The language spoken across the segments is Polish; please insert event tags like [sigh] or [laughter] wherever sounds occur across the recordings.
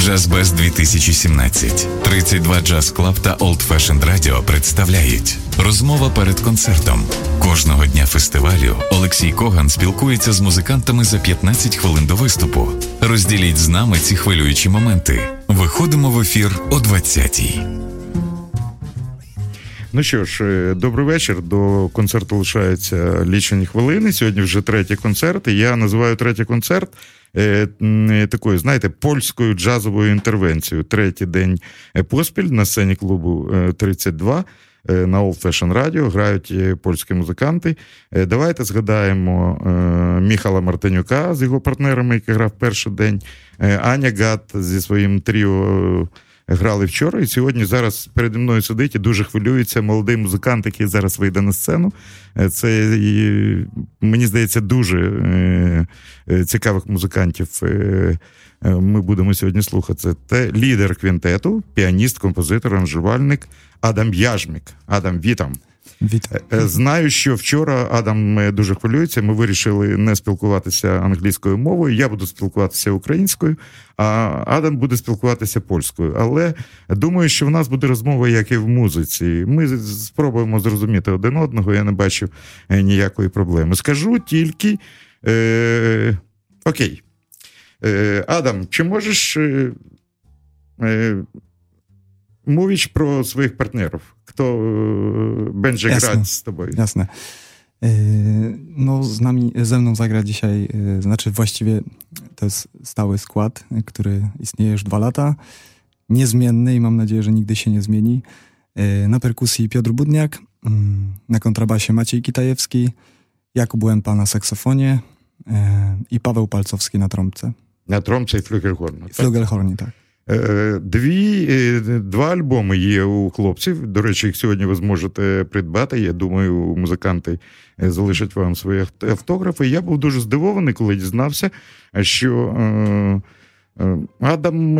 Джазбез 2017 32 Джаз Клаб та Old Fashioned Radio представляють розмова перед концертом. Кожного дня фестивалю Олексій Коган спілкується з музикантами за 15 хвилин до виступу. Розділіть з нами ці хвилюючі моменти. Виходимо в ефір о 20-й. Ну що ж, е, добрий вечір. До концерту лишаються лічені хвилини. Сьогодні вже третій концерт. і Я називаю третій концерт е, такою, знаєте, польською джазовою інтервенцією. Третій день е, поспіль на сцені клубу 32. Е, на Old Fashion Radio грають польські музиканти. Давайте згадаємо Міхала Мартинюка з його партнерами, який грав перший день. Аня Гат зі своїм тріо грали вчора, і сьогодні зараз переді мною сидить і дуже хвилюється молодий музикант, який зараз вийде на сцену. Е, це мені здається дуже е, е, цікавих музикантів. Ми будемо сьогодні слухати. Це лідер квінтету, піаніст, композитор, анжувальник Адам Яжмік. Адам, вітам. Вітаю. Е, знаю, що вчора Адам дуже хвилюється. Ми вирішили не спілкуватися англійською мовою. Я буду спілкуватися українською, а Адам буде спілкуватися польською. Але думаю, що в нас буде розмова, як і в музиці. Ми спробуємо зрозуміти один одного. Я не бачу е, ніякої проблеми. Скажу тільки е, окей. Е, Адам, чи можеш. Е, mówić pro swoich partnerów, kto e, będzie Jasne. grać z tobą. Jasne. E, no, z nami, ze mną zagra dzisiaj, e, znaczy właściwie to jest stały skład, który istnieje już dwa lata, niezmienny i mam nadzieję, że nigdy się nie zmieni. Na perkusji Piotr Budniak, mm, na kontrabasie Maciej Kitajewski, Jakub Łępa na saksofonie i Paweł Palcowski na trąbce. Na trąbce i flugelhornie. Tak? Flugelhornie, tak. Е, дві, е, Два альбоми є у хлопців. До речі, їх сьогодні ви зможете придбати. Я думаю, музиканти е, залишать вам свої автографи. Я був дуже здивований, коли дізнався, що Адам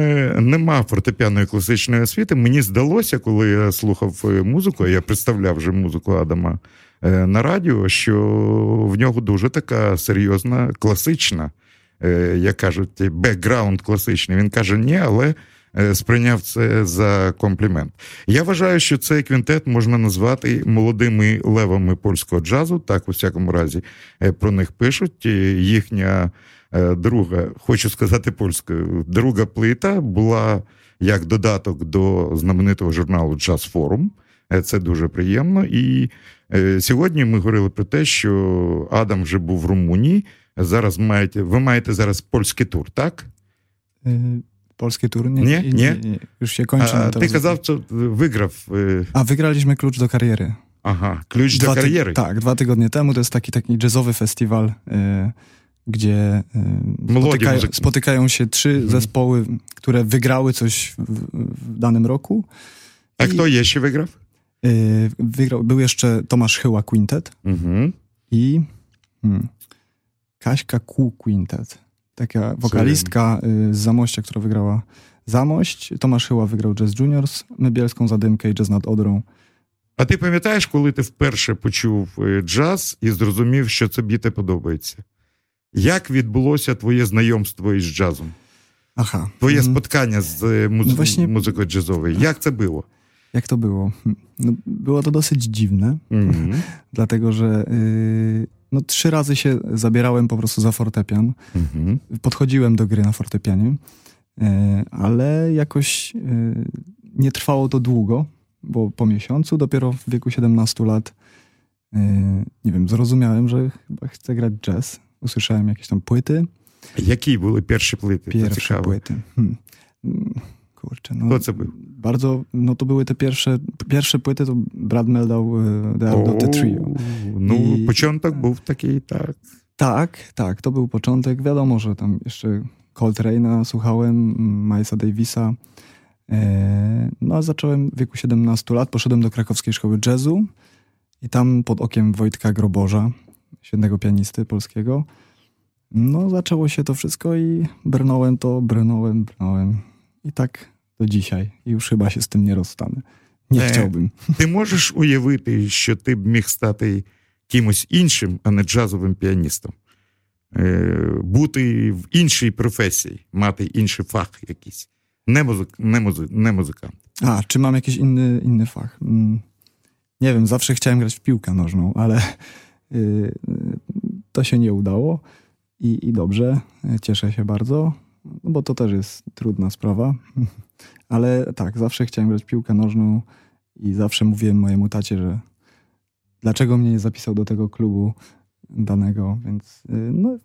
не мав фортепіаної класичної освіти. Мені здалося, коли я слухав музику, я представляв вже музику Адама на радіо, що в нього дуже така серйозна класична. Е, як кажуть, бекграунд класичний. Він каже, ні, але е, сприйняв це за комплімент. Я вважаю, що цей квінтет можна назвати молодими левами польського джазу. Так, у всякому разі, е, про них пишуть. Їхня друга, хочу сказати польською, друга плита була як додаток до знаменитого журналу Джаз Форум. Це дуже приємно. І сьогодні ми говорили про те, що Адам вже був в Румунії. Зараз маєте, ви маєте зараз польський тур, так? Polski tur? Nie, nie, nie? nie, Już się kończy. A, ty казав, co wygrał. A, wygraliśmy Klucz do Kariery. Aha, Klucz do Kariery. tak, dwa tygodnie temu. To jest taki, taki jazzowy festiwal, y, gdzie y, spotykają, spotykają, się trzy mhm. zespoły, które wygrały coś w, w danym roku. A I, kto jeszcze wygrał? Y, wygrał? Był jeszcze Tomasz Chyła Quintet mhm. i... Hmm, Kaśka Ku Quintet. Taka wokalistka y, z Zamościa, która wygrała Zamość. Tomasz Chyła wygrał Jazz Juniors, my Bielską Zadymkę i Jazz nad Odrą. А ти пам'ятаєш, коли ти вперше почув джаз і зрозумів, що тобі те подобається? Як відбулося твоє знайомство із джазом? Aha. Twoje spotkanie z muzy- no właśnie, muzyką jazzową. Jak to było? Jak to było? No, było to dosyć dziwne, mm-hmm. [laughs] dlatego że yy, no, trzy razy się zabierałem po prostu za fortepian. Mhm. Podchodziłem do gry na fortepianie, e, ale jakoś e, nie trwało to długo, bo po miesiącu, dopiero w wieku 17 lat, e, nie wiem, zrozumiałem, że chyba chcę grać jazz. Usłyszałem jakieś tam płyty. Jakie były pierwsze płyty? Pierwsze płyty. Hmm. Kurczę, no. To co był? Bardzo, no to były te pierwsze, pierwsze płyty, to Brad Meldau, The Art of the Trio. No, I, początek był taki, tak. Tak, tak, to był początek. Wiadomo, że tam jeszcze Coltrane'a słuchałem, Milesa Davisa. E, no a zacząłem w wieku 17 lat, poszedłem do krakowskiej szkoły jazzu i tam pod okiem Wojtka Groboża, świetnego pianisty polskiego, no zaczęło się to wszystko i brnąłem to, brnąłem, brnąłem. I tak do dzisiaj. І już chyba się z tym nie rozstanę. Не chciałbym. [laughs] Ти можеш уявити, що ти б міг стати кимось іншим, а не джазовим піаністом? Бути в іншій професії, мати інший фах якийсь. Nie, muzyk, nie, muzy, nie muzykant. A, czy mam jakiś inny, inny fach? Mm, nie wiem, zawsze chciałem grać w piłkę nożną, ale yy, to się nie udało i, i dobrze, cieszę się bardzo, no bo to też jest trudna sprawa. [laughs] Ale tak, zawsze chciałem grać piłkę nożną i zawsze mówiłem mojemu tacie, że dlaczego mnie nie zapisał do tego klubu danego, więc y, no,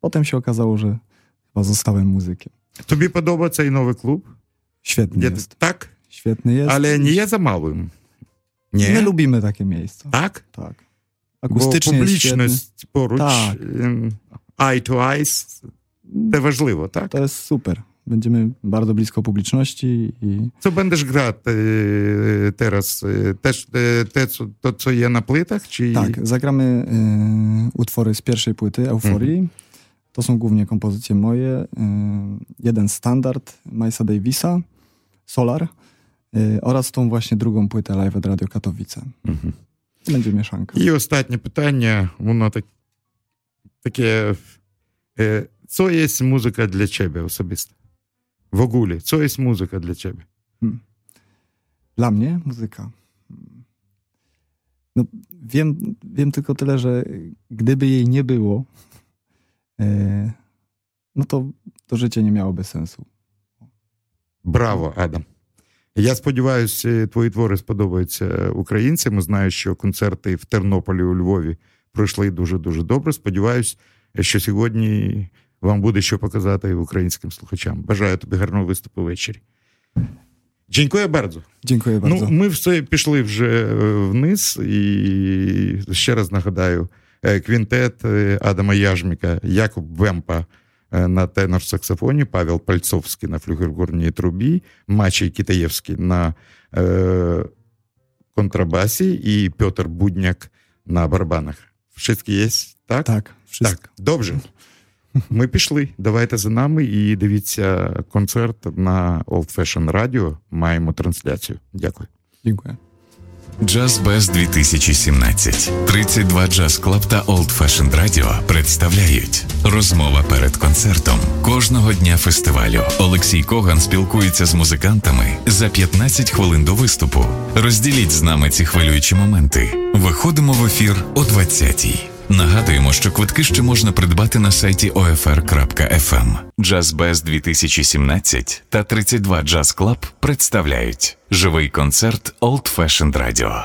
potem się okazało, że chyba zostałem muzykiem. Tobie podoba ten nowy klub? Świetny jest, jest. Tak? Świetny jest. Ale nie jest za małym. Nie? My lubimy takie miejsca. Tak? Tak. Akustycznie Bo publiczność porucz, tak. eye to eyes, te ważliwe, tak? To jest super. Będziemy bardzo blisko publiczności. i... Co będziesz grać e, e, teraz? E, też te, co, to, co je na płytach? Czy... Tak, zagramy utwory z pierwszej płyty, Euforii. Mhm. To są głównie kompozycje moje. jeden standard Majsa Davisa, Solar oraz tą właśnie drugą płytę live at Radio Katowice. Mhm. Będzie mieszanka. I ostatnie pytanie, ono tak, takie Е, Co jest muzyka dla ciebie osobisto? W ogóle, co jest muzyka dla ciebie? Dla mnie muzyka. No, wiem, wiem tylko tyle, że gdyby jej nie było, e, no to, to życie nie miałoby sensu. Браво, Адам. Я сподіваюся, твої твори сподобаються українцям. Знаю, що концерти в Тернополі у Львові пройшли дуже-дуже добре. Сподіваюся, що сьогодні вам буде що показати українським слухачам. Бажаю тобі гарного виступу ввечері. Дякую bardzo. Dziękuję bardzo. Ну, ми все пішли вже е, вниз, і ще раз нагадаю: е, квінтет е, Адама Яжміка, Якуб Вемпа на тенор-саксофоні, Павел Пальцовський на флюгергорній трубі, Мачій Китаєвський на е, контрабасі і Петр Будняк на барабанах. Wszystkie є, так? wszystko. Так, добре. Ми пішли. Давайте за нами і дивіться концерт на Old Fashion Radio. Маємо трансляцію. Дякую. Dziękuję. Джаз Без 2017. 32 Джаз Клаб та Old Fashioned Radio представляють розмова перед концертом. Кожного дня фестивалю Олексій Коган спілкується з музикантами за 15 хвилин до виступу. Розділіть з нами ці хвилюючі моменти. Виходимо в ефір о 20-й. Нагадуємо, що квитки ще можна придбати на сайті OFR.FM. Джаз Без 2017 та 32 Jazz Клаб представляють живий концерт Old Fashioned Radio.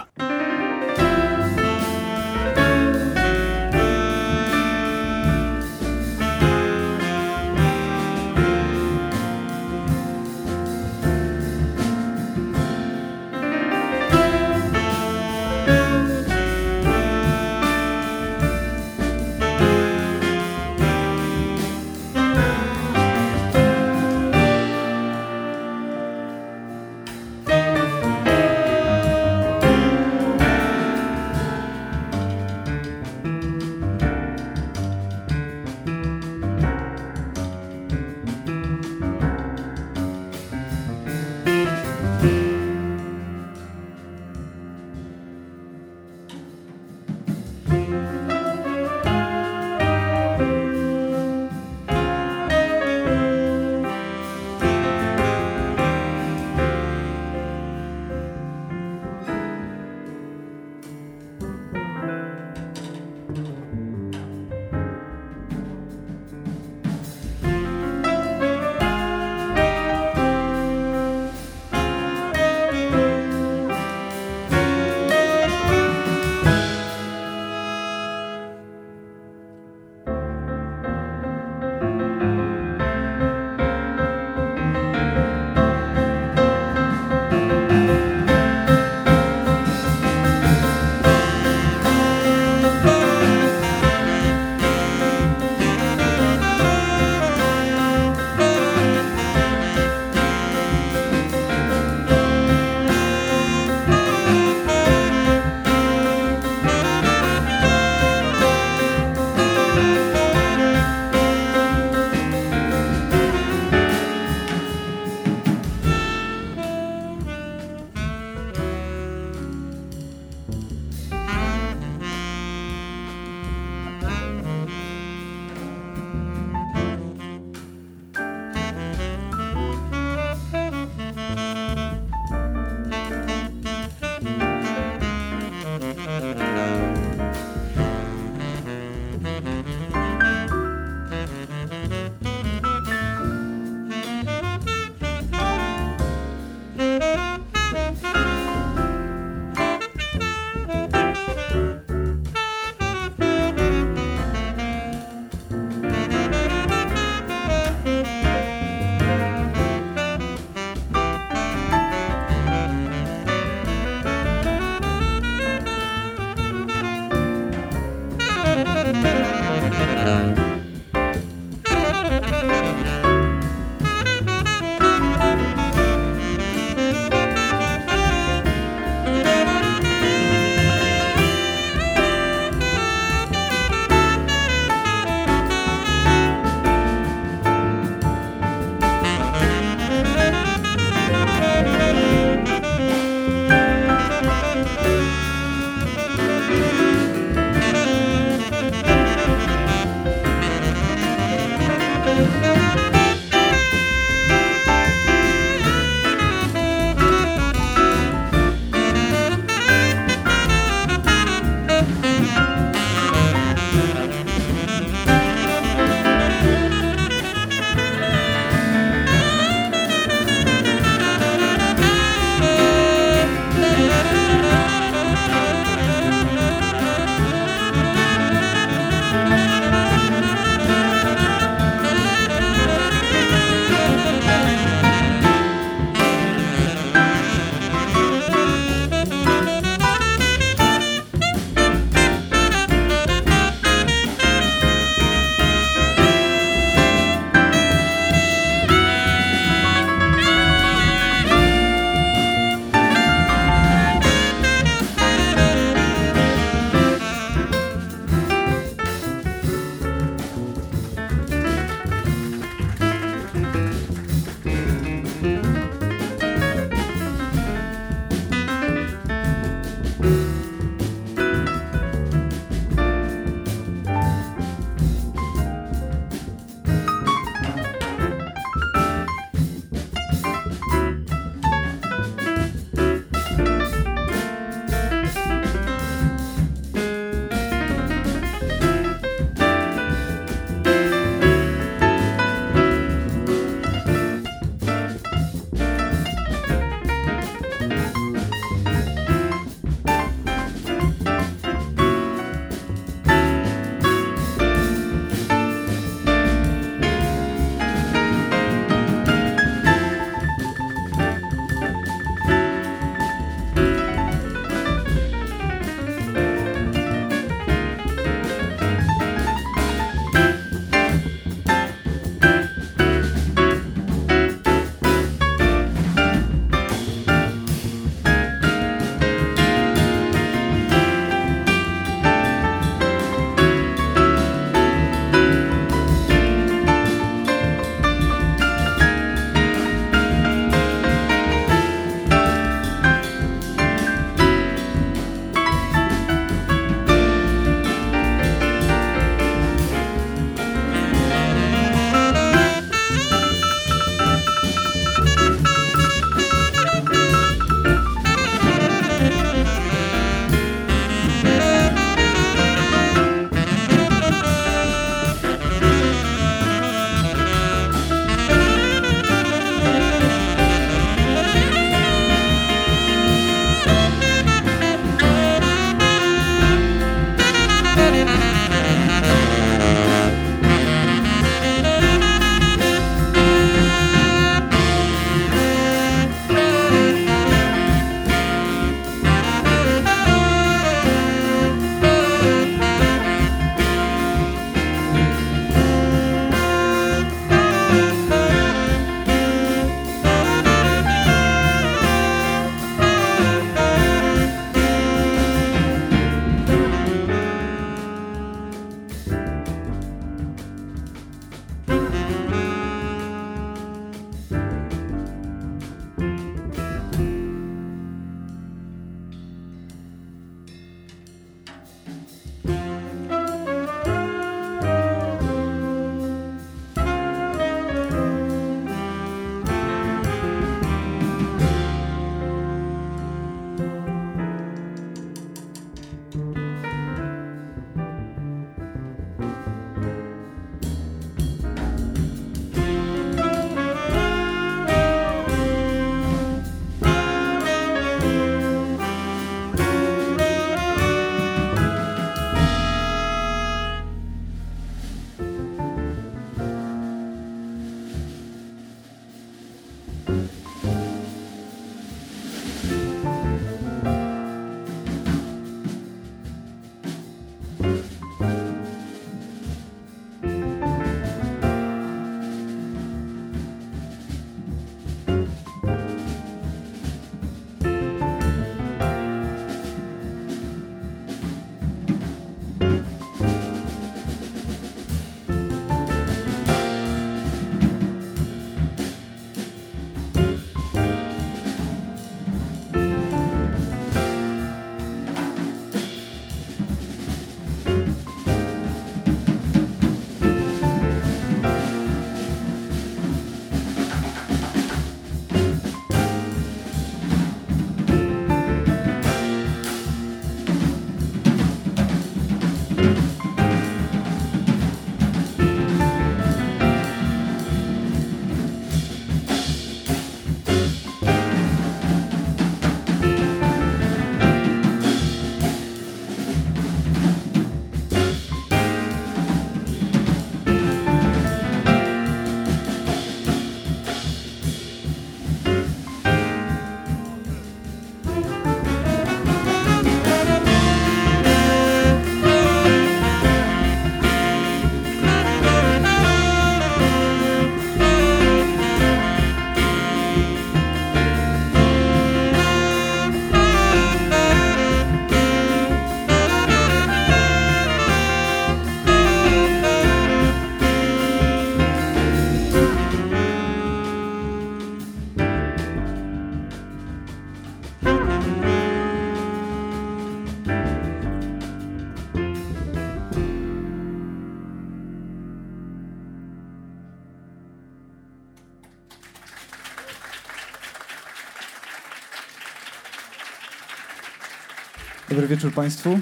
Dobry wieczór Państwu.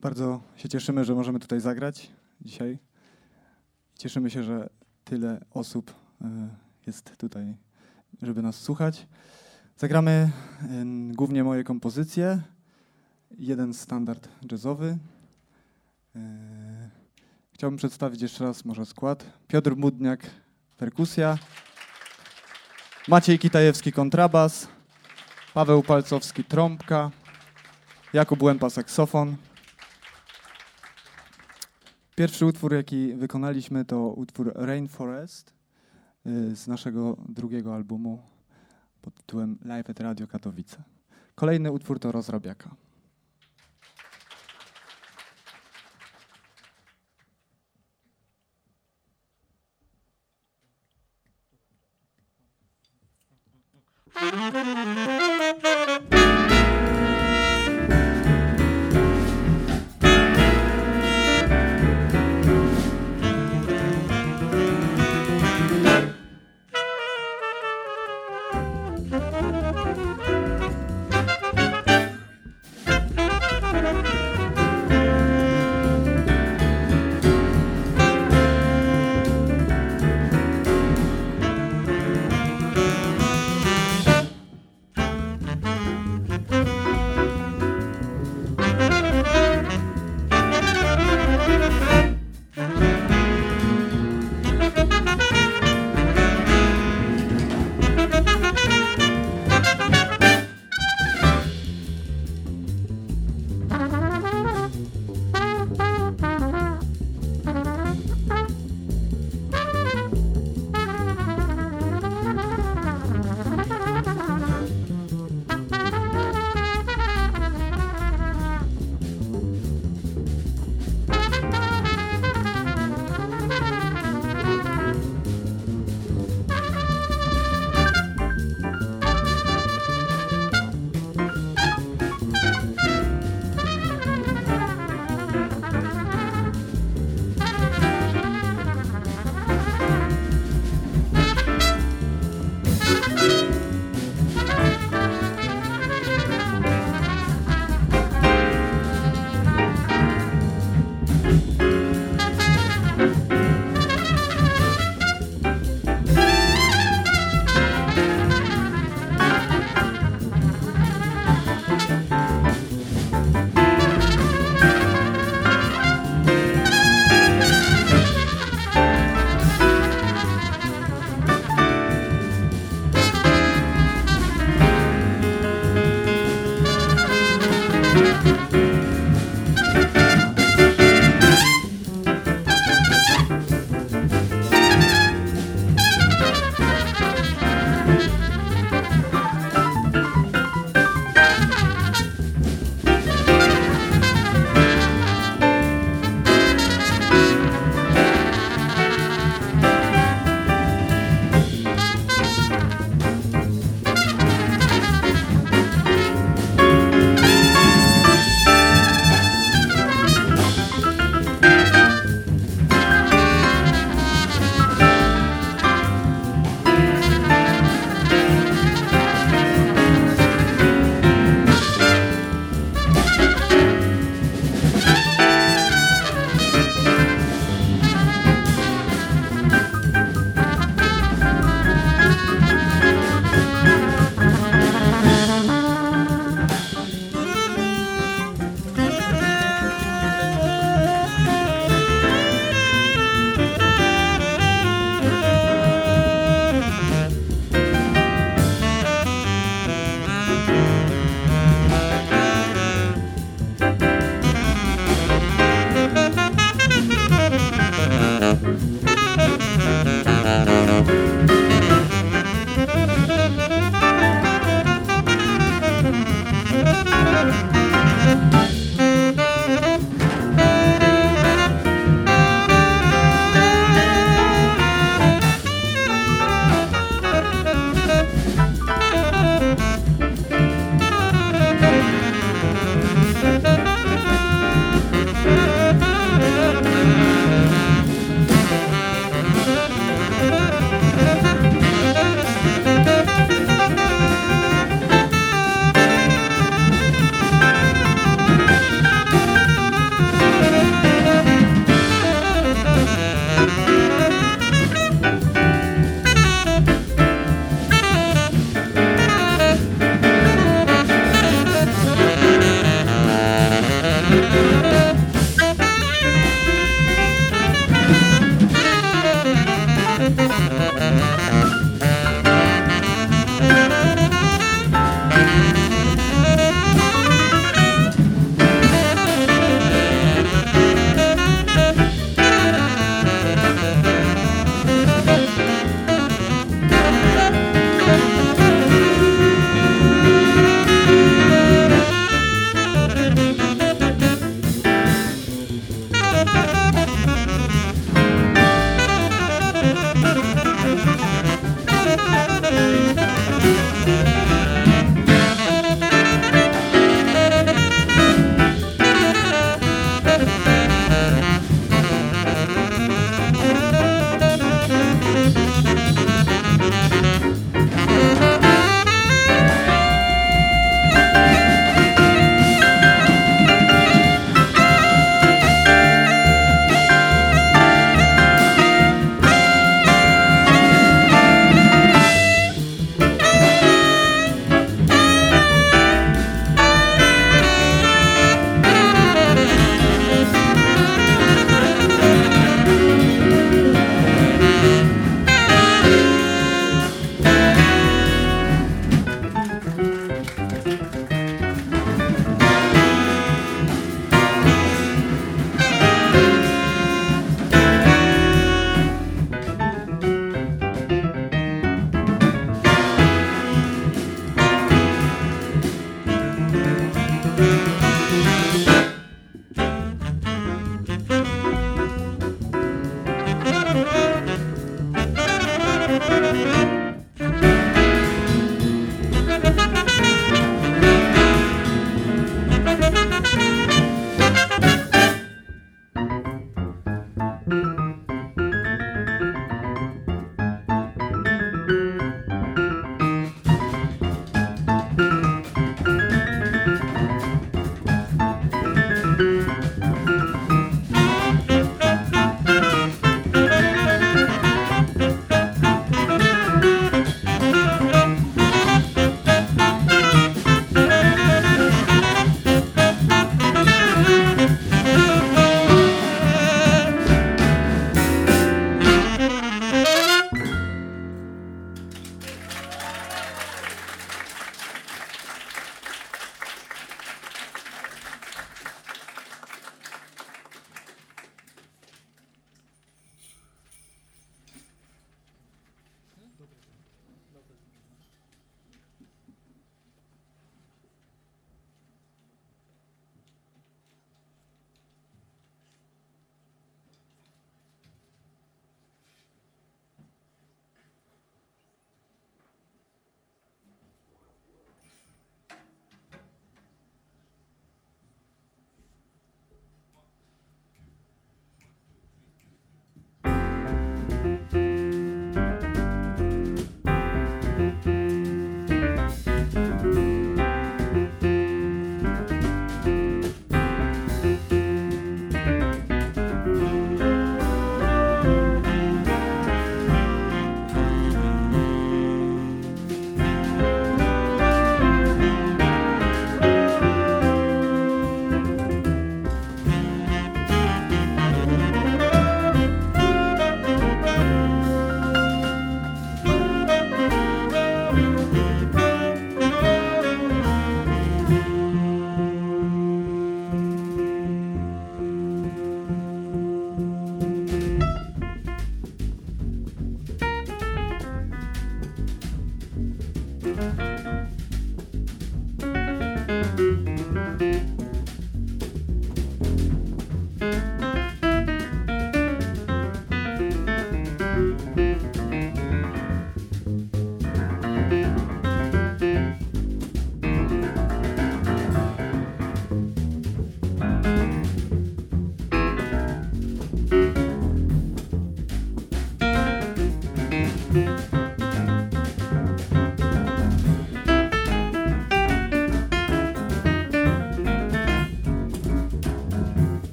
Bardzo się cieszymy, że możemy tutaj zagrać dzisiaj. Cieszymy się, że tyle osób e, jest tutaj, żeby nas słuchać. Zagramy e, głównie moje kompozycje. Jeden standard jazzowy. E, chciałbym przedstawić jeszcze raz może skład. Piotr Mudniak, perkusja. Maciej Kitajewski, kontrabas. Paweł Palcowski trąbka, Jakub Łępa saksofon. Pierwszy utwór, jaki wykonaliśmy, to utwór Rainforest y, z naszego drugiego albumu pod tytułem Live at Radio Katowice. Kolejny utwór to Rozrabiaka.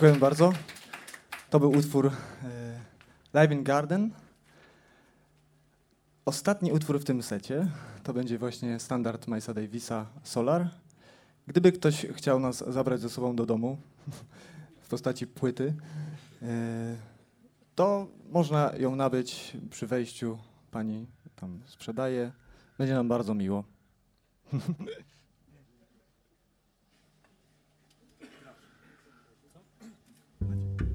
Dziękuję bardzo. To był utwór e, Live in Garden. Ostatni utwór w tym secie to będzie właśnie standard Milesa Davisa Solar. Gdyby ktoś chciał nas zabrać ze sobą do domu [laughs] w postaci płyty, e, to można ją nabyć przy wejściu. Pani tam sprzedaje. Będzie nam bardzo miło. [laughs] What?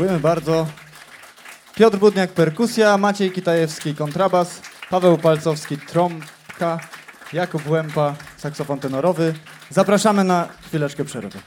Dziękujemy bardzo. Piotr Budniak perkusja, Maciej Kitajewski kontrabas, Paweł Palcowski trąbka, Jakub Łępa saksofon tenorowy. Zapraszamy na chwileczkę przerwy.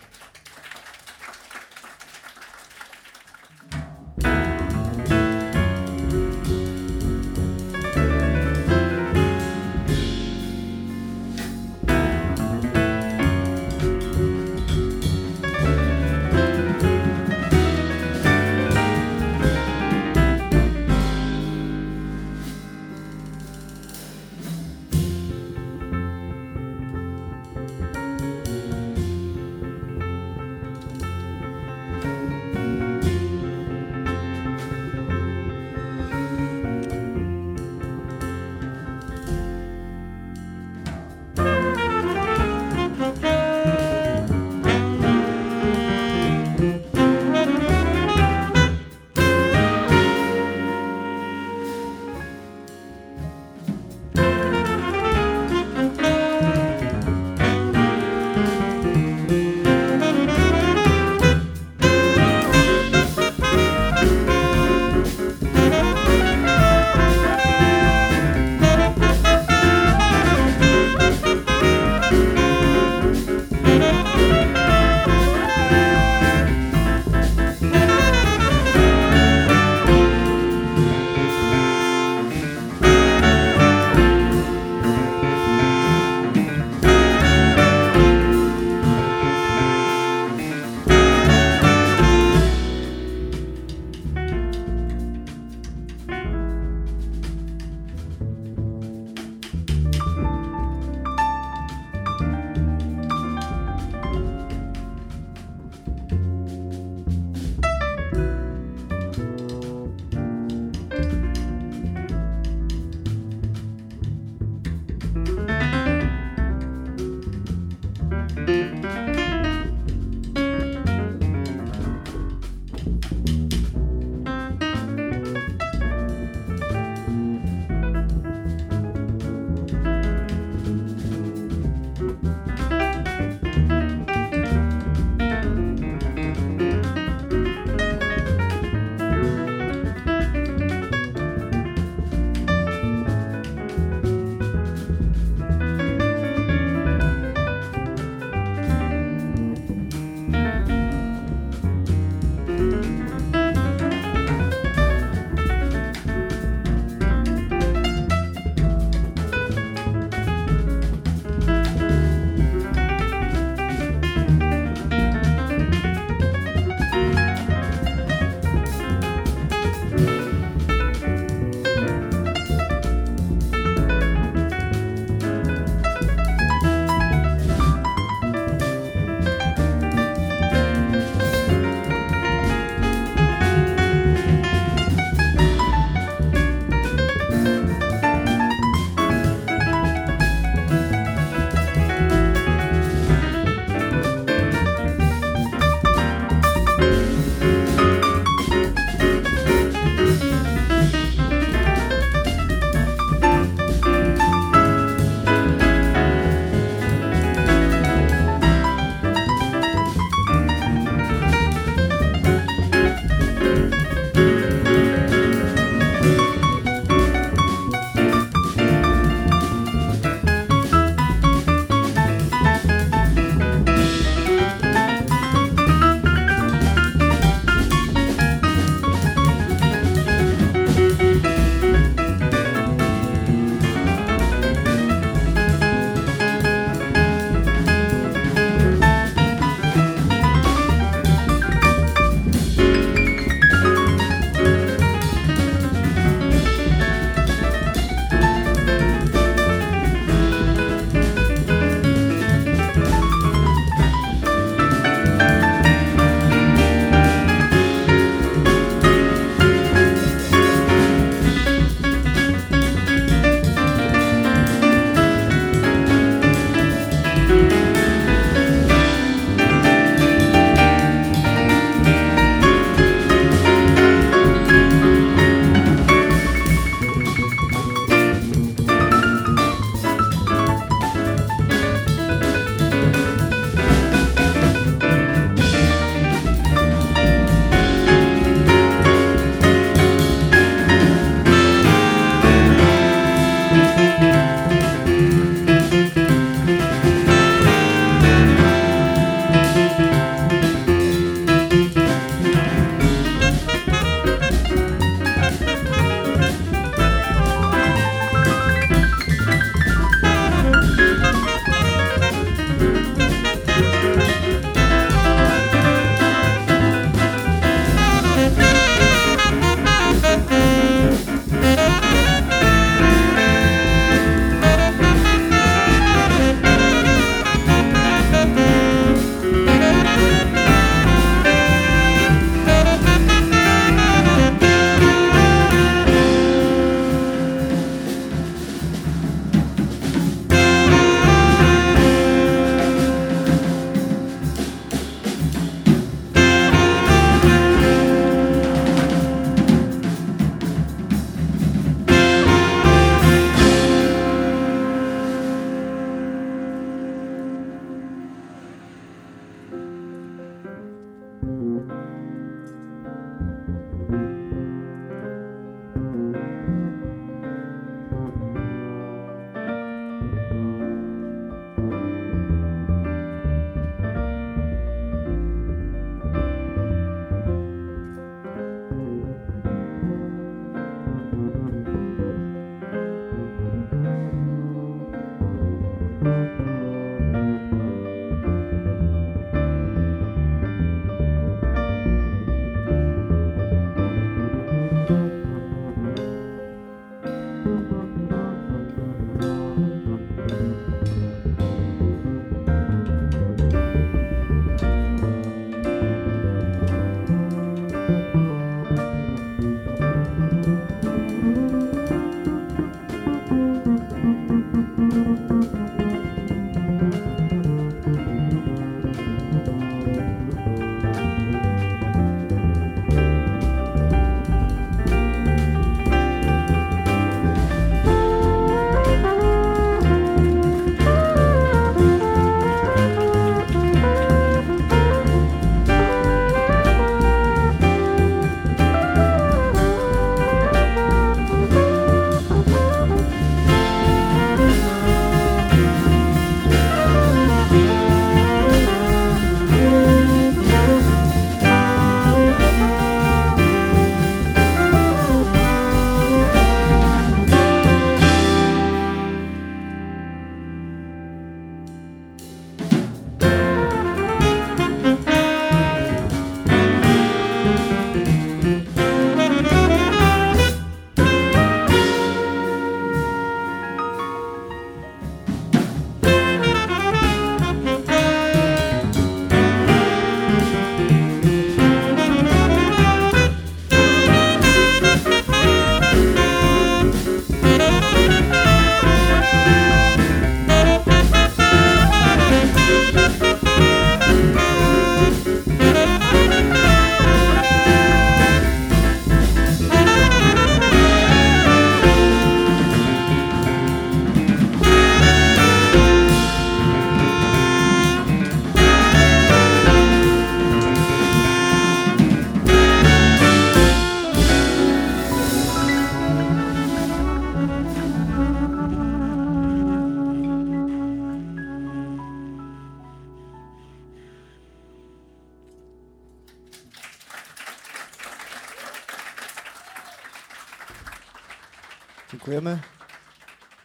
Dziękujemy.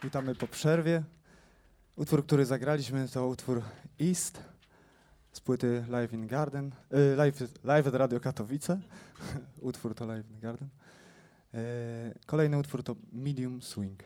Witamy po przerwie. Utwór, który zagraliśmy, to utwór East z płyty Live in Garden. Y, live, live at Radio Katowice. [laughs] utwór to Live in Garden. E, kolejny utwór to Medium Swing.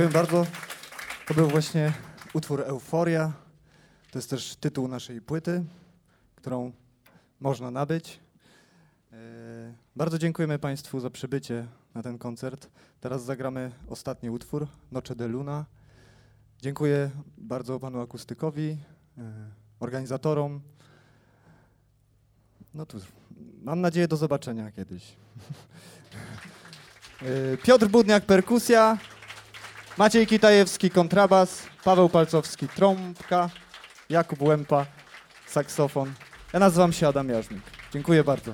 Dziękuję bardzo. To był właśnie utwór Euforia. To jest też tytuł naszej płyty, którą można nabyć. E, bardzo dziękujemy Państwu za przybycie na ten koncert. Teraz zagramy ostatni utwór, Noche de Luna. Dziękuję bardzo panu akustykowi, e, organizatorom. No cóż, mam nadzieję do zobaczenia kiedyś. [laughs] E, Piotr Budniak, perkusja. Maciej Kitajewski, kontrabas. Paweł Palcowski, trąbka. Jakub Łępa, saksofon. Ja nazywam się Adam Jarzmik. Dziękuję bardzo.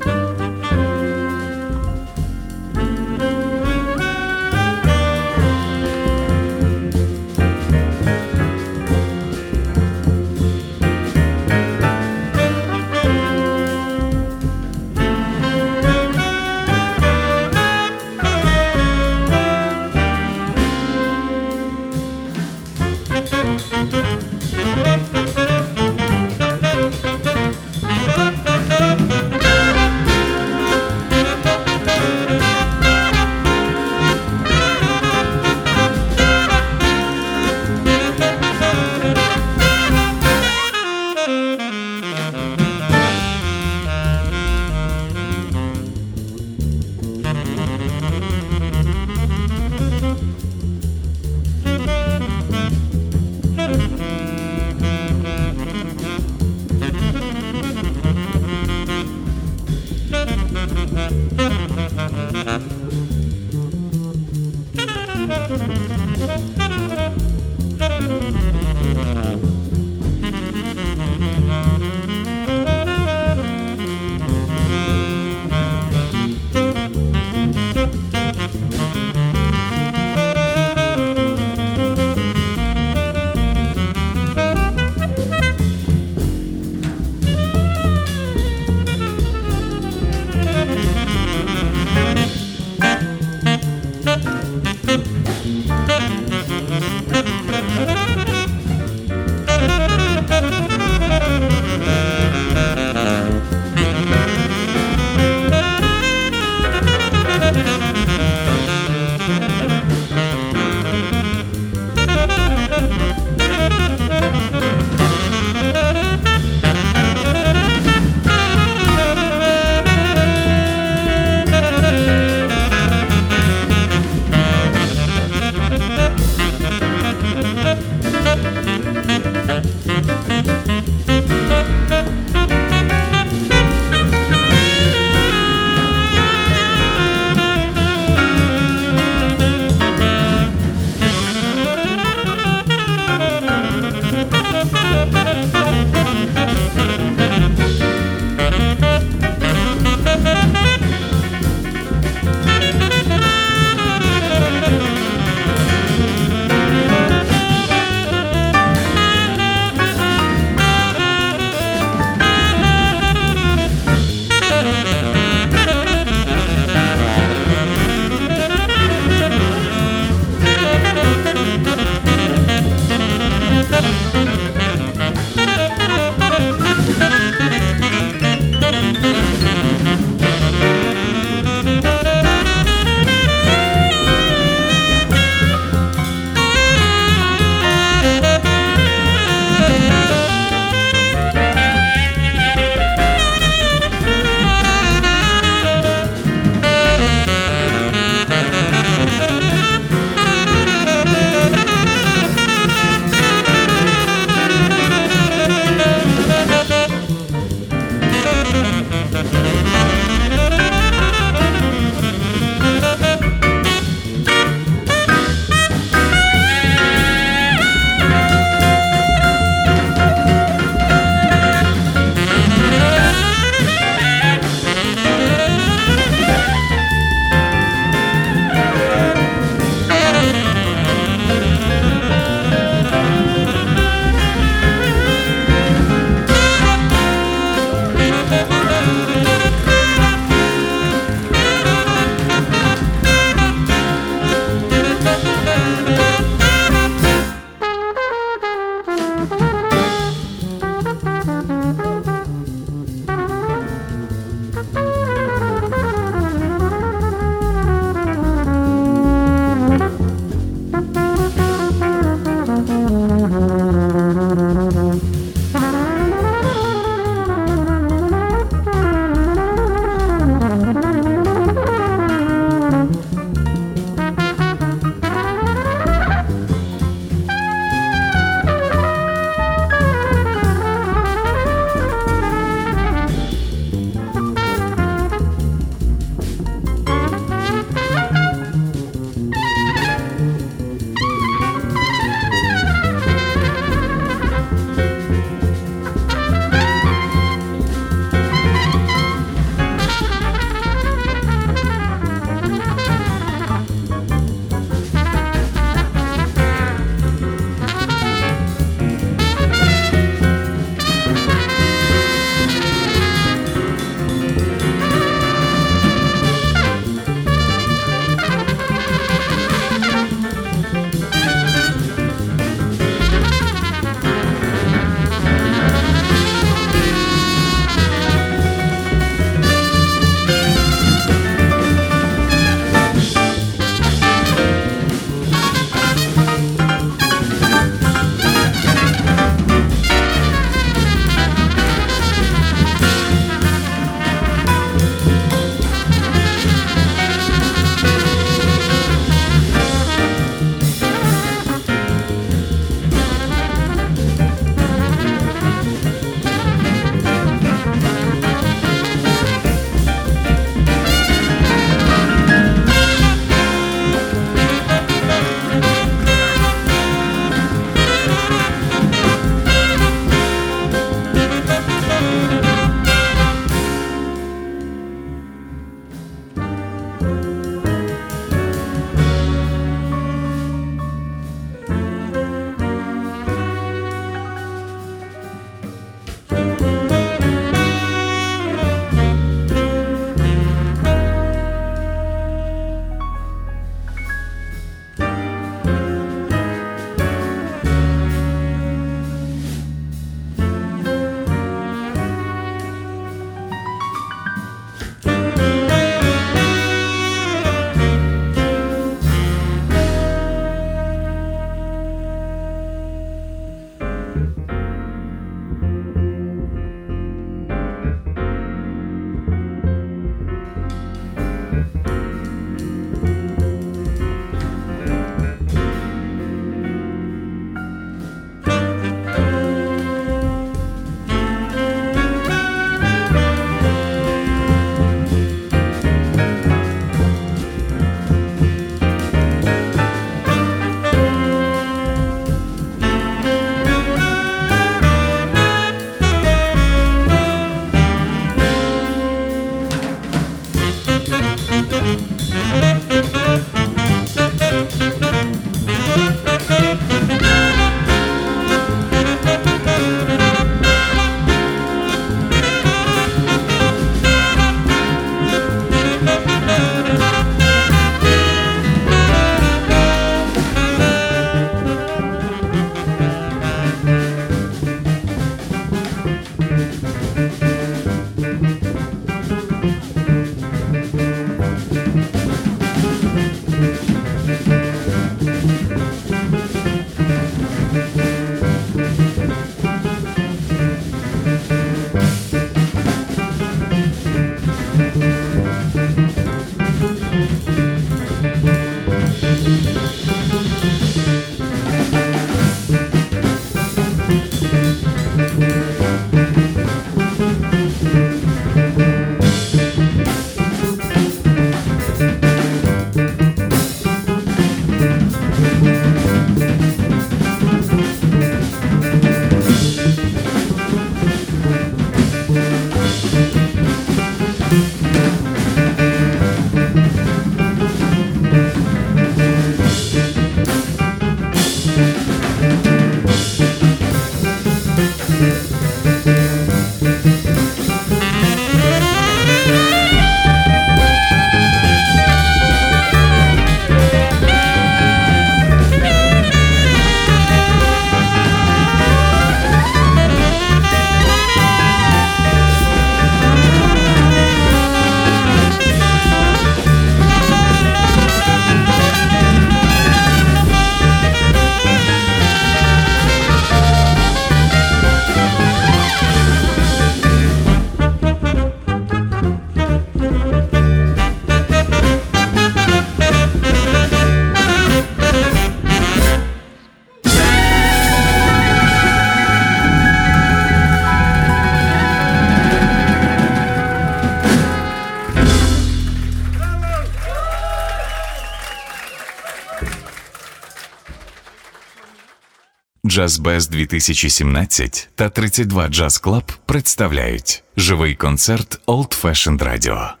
Без 2017 та 32 Джаз Клаб представляють живий концерт Old Fashioned Radio.